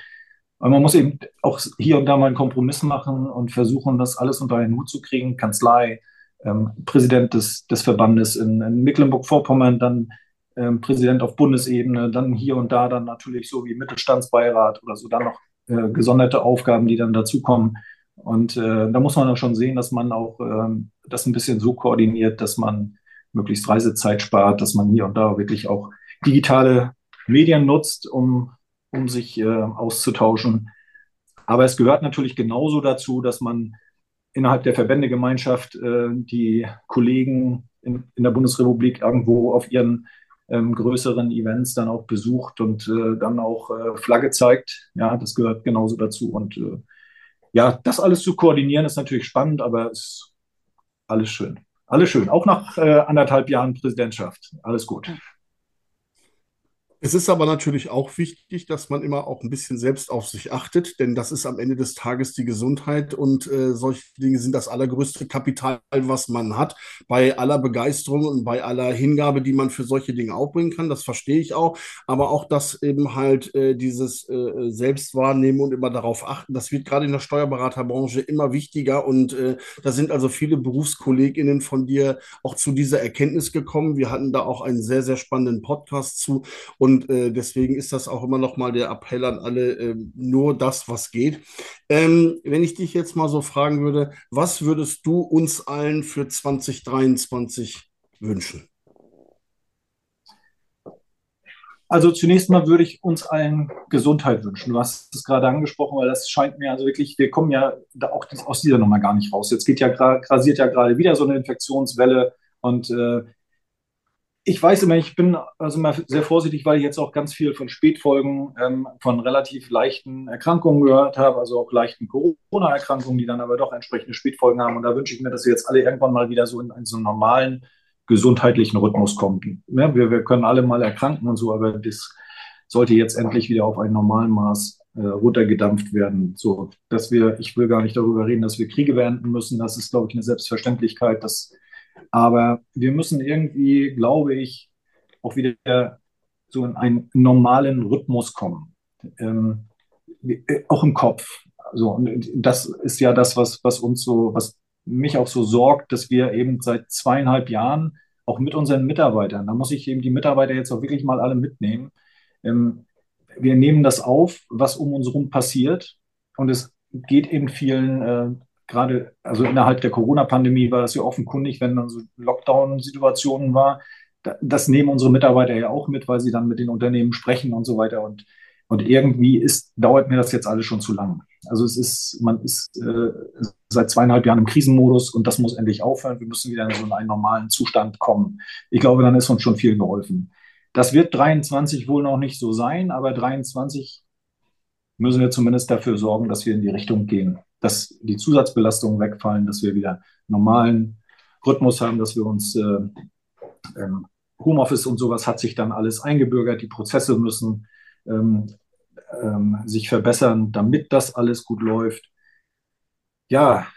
aber man muss eben auch hier und da mal einen Kompromiss machen und versuchen, das alles unter einen Hut zu kriegen. Kanzlei, ähm, Präsident des, des Verbandes in, in Mecklenburg-Vorpommern, dann ähm, Präsident auf Bundesebene, dann hier und da dann natürlich so wie Mittelstandsbeirat oder so, dann noch äh, gesonderte Aufgaben, die dann dazukommen. Und äh, da muss man dann schon sehen, dass man auch ähm, das ein bisschen so koordiniert, dass man möglichst Reisezeit spart, dass man hier und da wirklich auch digitale Medien nutzt, um, um sich äh, auszutauschen. Aber es gehört natürlich genauso dazu, dass man innerhalb der Verbändegemeinschaft äh, die Kollegen in, in, der Bundesrepublik irgendwo auf ihren ähm, größeren Events dann auch besucht und äh, dann auch äh, Flagge zeigt. Ja, das gehört genauso dazu. Und äh, ja, das alles zu koordinieren ist natürlich spannend, aber ist alles schön. Alles schön. Auch nach äh, anderthalb Jahren Präsidentschaft. Alles gut.
Es ist aber natürlich auch wichtig, dass man immer auch ein bisschen selbst auf sich achtet, denn das ist am Ende des Tages die Gesundheit und äh, solche Dinge sind das allergrößte Kapital, was man hat. Bei aller Begeisterung und bei aller Hingabe, die man für solche Dinge aufbringen kann, das verstehe ich auch. Aber auch das eben halt äh, dieses äh, Selbstwahrnehmen und immer darauf achten, das wird gerade in der Steuerberaterbranche immer wichtiger und äh, da sind also viele BerufskollegInnen von dir auch zu dieser Erkenntnis gekommen. Wir hatten da auch einen sehr, sehr spannenden Podcast zu und äh, deswegen ist das auch immer noch mal der Appell an alle, äh, nur das, was geht. Ähm, wenn ich dich jetzt mal so fragen würde, was würdest du uns allen für 2023 wünschen?
Also zunächst mal würde ich uns allen Gesundheit wünschen. Du hast es gerade angesprochen, weil das scheint mir also wirklich, wir kommen ja auch aus dieser Nummer gar nicht raus. Jetzt geht ja grasiert ja gerade wieder so eine Infektionswelle und äh, ich weiß immer, ich bin also immer sehr vorsichtig, weil ich jetzt auch ganz viel von Spätfolgen ähm, von relativ leichten Erkrankungen gehört habe, also auch leichten Corona-Erkrankungen, die dann aber doch entsprechende Spätfolgen haben. Und da wünsche ich mir, dass wir jetzt alle irgendwann mal wieder so in, in so einen normalen gesundheitlichen Rhythmus kommen. Ja, wir, wir können alle mal erkranken und so, aber das sollte jetzt endlich wieder auf ein normalen Maß äh, runtergedampft werden. So, dass wir, ich will gar nicht darüber reden, dass wir Kriege beenden müssen. Das ist, glaube ich, eine Selbstverständlichkeit, dass aber wir müssen irgendwie, glaube ich, auch wieder so in einen normalen Rhythmus kommen. Ähm, äh, auch im Kopf. So, und das ist ja das, was, was uns so, was mich auch so sorgt, dass wir eben seit zweieinhalb Jahren auch mit unseren Mitarbeitern, da muss ich eben die Mitarbeiter jetzt auch wirklich mal alle mitnehmen. Ähm, wir nehmen das auf, was um uns herum passiert. Und es geht eben vielen äh, gerade, also innerhalb der Corona-Pandemie war das ja offenkundig, wenn dann so Lockdown-Situationen war. Das nehmen unsere Mitarbeiter ja auch mit, weil sie dann mit den Unternehmen sprechen und so weiter. Und Und irgendwie ist, dauert mir das jetzt alles schon zu lang. Also es ist, man ist äh, seit zweieinhalb Jahren im Krisenmodus und das muss endlich aufhören. Wir müssen wieder in so einen normalen Zustand kommen. Ich glaube, dann ist uns schon viel geholfen. Das wird 23 wohl noch nicht so sein, aber 23 müssen wir zumindest dafür sorgen, dass wir in die Richtung gehen, dass die Zusatzbelastungen wegfallen, dass wir wieder normalen Rhythmus haben, dass wir uns äh, ähm, Homeoffice und sowas hat sich dann alles eingebürgert. Die Prozesse müssen ähm, ähm, sich verbessern, damit das alles gut läuft. Ja,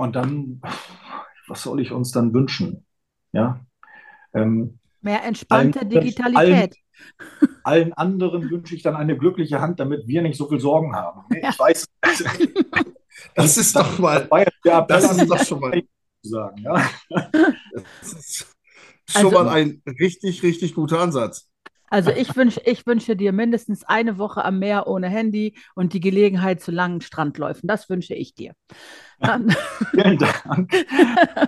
und dann, was soll ich uns dann wünschen? Ja.
Ähm, Mehr entspannte allen, Digitalität.
Allen, allen, anderen wünsche ich dann eine glückliche Hand, damit wir nicht so viel Sorgen haben. Ja. Ich weiß.
Das ist doch mal. Das, das ist doch schon mal. Sagen, ja. Das ist schon also, mal ein richtig, richtig guter Ansatz.
Also ich wünsche ich wünsche dir mindestens eine Woche am Meer ohne Handy und die Gelegenheit zu langen Strandläufen. Das wünsche ich dir.
Vielen Dank.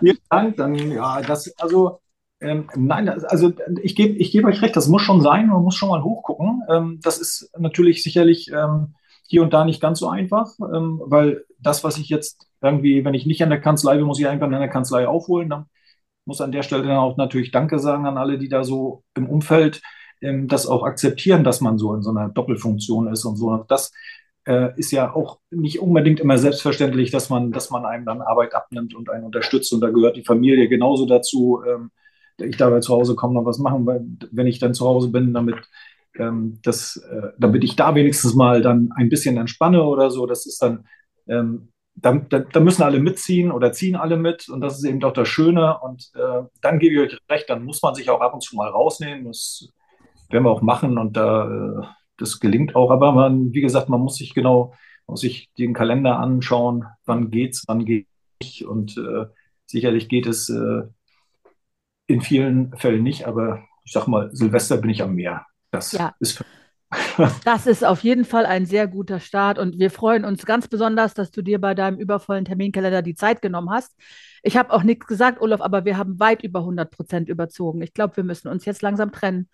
Vielen Dank. Dann, ja, das, also, ähm, nein, also ich gebe ich geb euch recht, das muss schon sein, man muss schon mal hochgucken. Ähm, das ist natürlich sicherlich ähm, hier und da nicht ganz so einfach, ähm, weil das, was ich jetzt irgendwie, wenn ich nicht an der Kanzlei bin, muss ich einfach an der Kanzlei aufholen. Dann muss an der Stelle dann auch natürlich Danke sagen an alle, die da so im Umfeld ähm, das auch akzeptieren, dass man so in so einer Doppelfunktion ist und so. Das äh, ist ja auch nicht unbedingt immer selbstverständlich, dass man, dass man einem dann Arbeit abnimmt und einen unterstützt. Und da gehört die Familie genauso dazu. Ähm, ich dabei zu Hause komme noch was machen, weil wenn ich dann zu Hause bin, damit ähm, das, äh, damit ich da wenigstens mal dann ein bisschen entspanne oder so, das ist dann, ähm, da, da, da, müssen alle mitziehen oder ziehen alle mit und das ist eben doch das Schöne und äh, dann gebe ich euch recht, dann muss man sich auch ab und zu mal rausnehmen, das werden wir auch machen und da, äh, das gelingt auch. Aber man, wie gesagt, man muss sich genau, muss sich den Kalender anschauen, wann geht's, wann geht nicht. Und äh, sicherlich geht es äh, in vielen Fällen nicht, aber ich sag mal, Silvester bin ich am Meer. Das ja. ist für
das ist auf jeden Fall ein sehr guter Start und wir freuen uns ganz besonders, dass du dir bei deinem übervollen Terminkalender die Zeit genommen hast. Ich habe auch nichts gesagt, Olaf, aber wir haben weit über 100 Prozent überzogen. Ich glaube, wir müssen uns jetzt langsam trennen.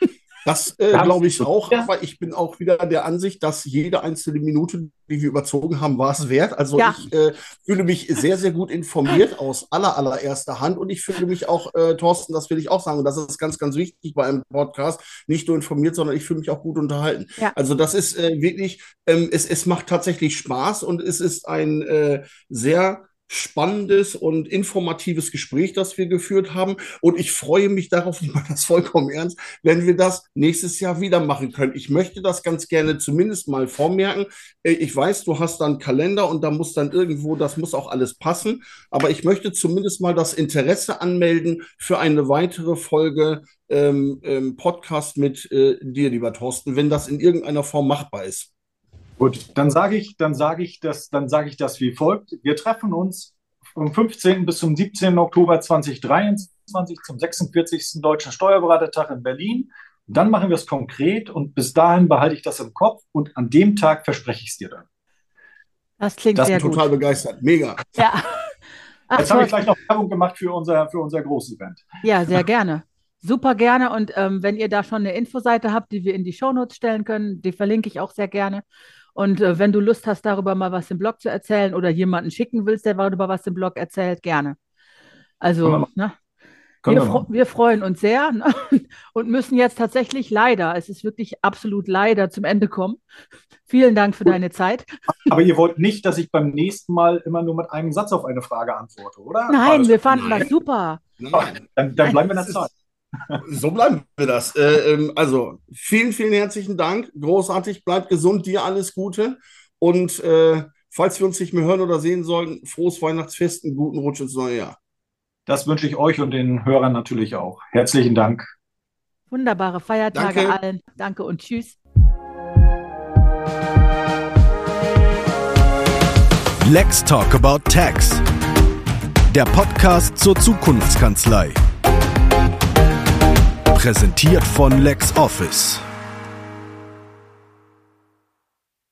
Das äh, glaube ich auch, ja. aber ich bin auch wieder der Ansicht, dass jede einzelne Minute, die wir überzogen haben, war es wert. Also ja. ich äh, fühle mich sehr, sehr gut informiert aus aller, allererster Hand und ich fühle mich auch, äh, Thorsten, das will ich auch sagen, und das ist ganz, ganz wichtig bei einem Podcast, nicht nur informiert, sondern ich fühle mich auch gut unterhalten. Ja. Also das ist äh, wirklich, ähm, es, es macht tatsächlich Spaß und es ist ein äh, sehr spannendes und informatives Gespräch, das wir geführt haben. Und ich freue mich darauf, ich meine das vollkommen ernst, wenn wir das nächstes Jahr wieder machen können. Ich möchte das ganz gerne zumindest mal vormerken. Äh, ich weiß, du hast dann Kalender und da muss dann irgendwo, das muss auch alles passen. Aber ich möchte zumindest mal das Interesse anmelden für eine weitere Folge ähm, ähm, Podcast mit äh, dir, lieber Thorsten, wenn das in irgendeiner Form machbar ist.
Gut, dann sage ich, dann sage ich das, dann sage ich das wie folgt. Wir treffen uns vom 15. bis zum 17. Oktober 2023 zum 46. Deutschen Steuerberatertag in Berlin. Dann machen wir es konkret und bis dahin behalte ich das im Kopf und an dem Tag verspreche ich es dir dann.
Das klingt das sehr
gut. total begeistert. Mega.
Ja.
Ach, Jetzt habe ich gleich noch Werbung gemacht für unser, für unser Großevent.
Ja, sehr gerne. Super gerne. Und ähm, wenn ihr da schon eine Infoseite habt, die wir in die Shownotes stellen können, die verlinke ich auch sehr gerne. Und äh, wenn du Lust hast, darüber mal was im Blog zu erzählen oder jemanden schicken willst, der darüber was im Blog erzählt, gerne. Also, ne? Wir, wir, wir, freuen uns sehr ne? und müssen jetzt tatsächlich leider, es ist wirklich absolut leider zum Ende kommen. Vielen Dank für deine Zeit.
Aber ihr wollt nicht, dass ich beim nächsten Mal immer nur mit einem Satz auf eine Frage antworte, oder?
Nein, wir fanden das super.
Nein. Dann, dann bleiben wir in der Zeit.
So bleiben wir das. Äh, ähm, also vielen, vielen herzlichen Dank. Großartig. Bleibt gesund. Dir alles Gute. Und äh, falls wir uns nicht mehr hören oder sehen sollten, frohes Weihnachtsfest, einen guten Rutsch ins neue Jahr.
Das wünsche ich euch und den Hörern natürlich auch. Herzlichen Dank.
Wunderbare Feiertage Danke. allen. Danke und tschüss.
Let's Talk About Tax. Der Podcast zur Zukunftskanzlei. Präsentiert von LexOffice.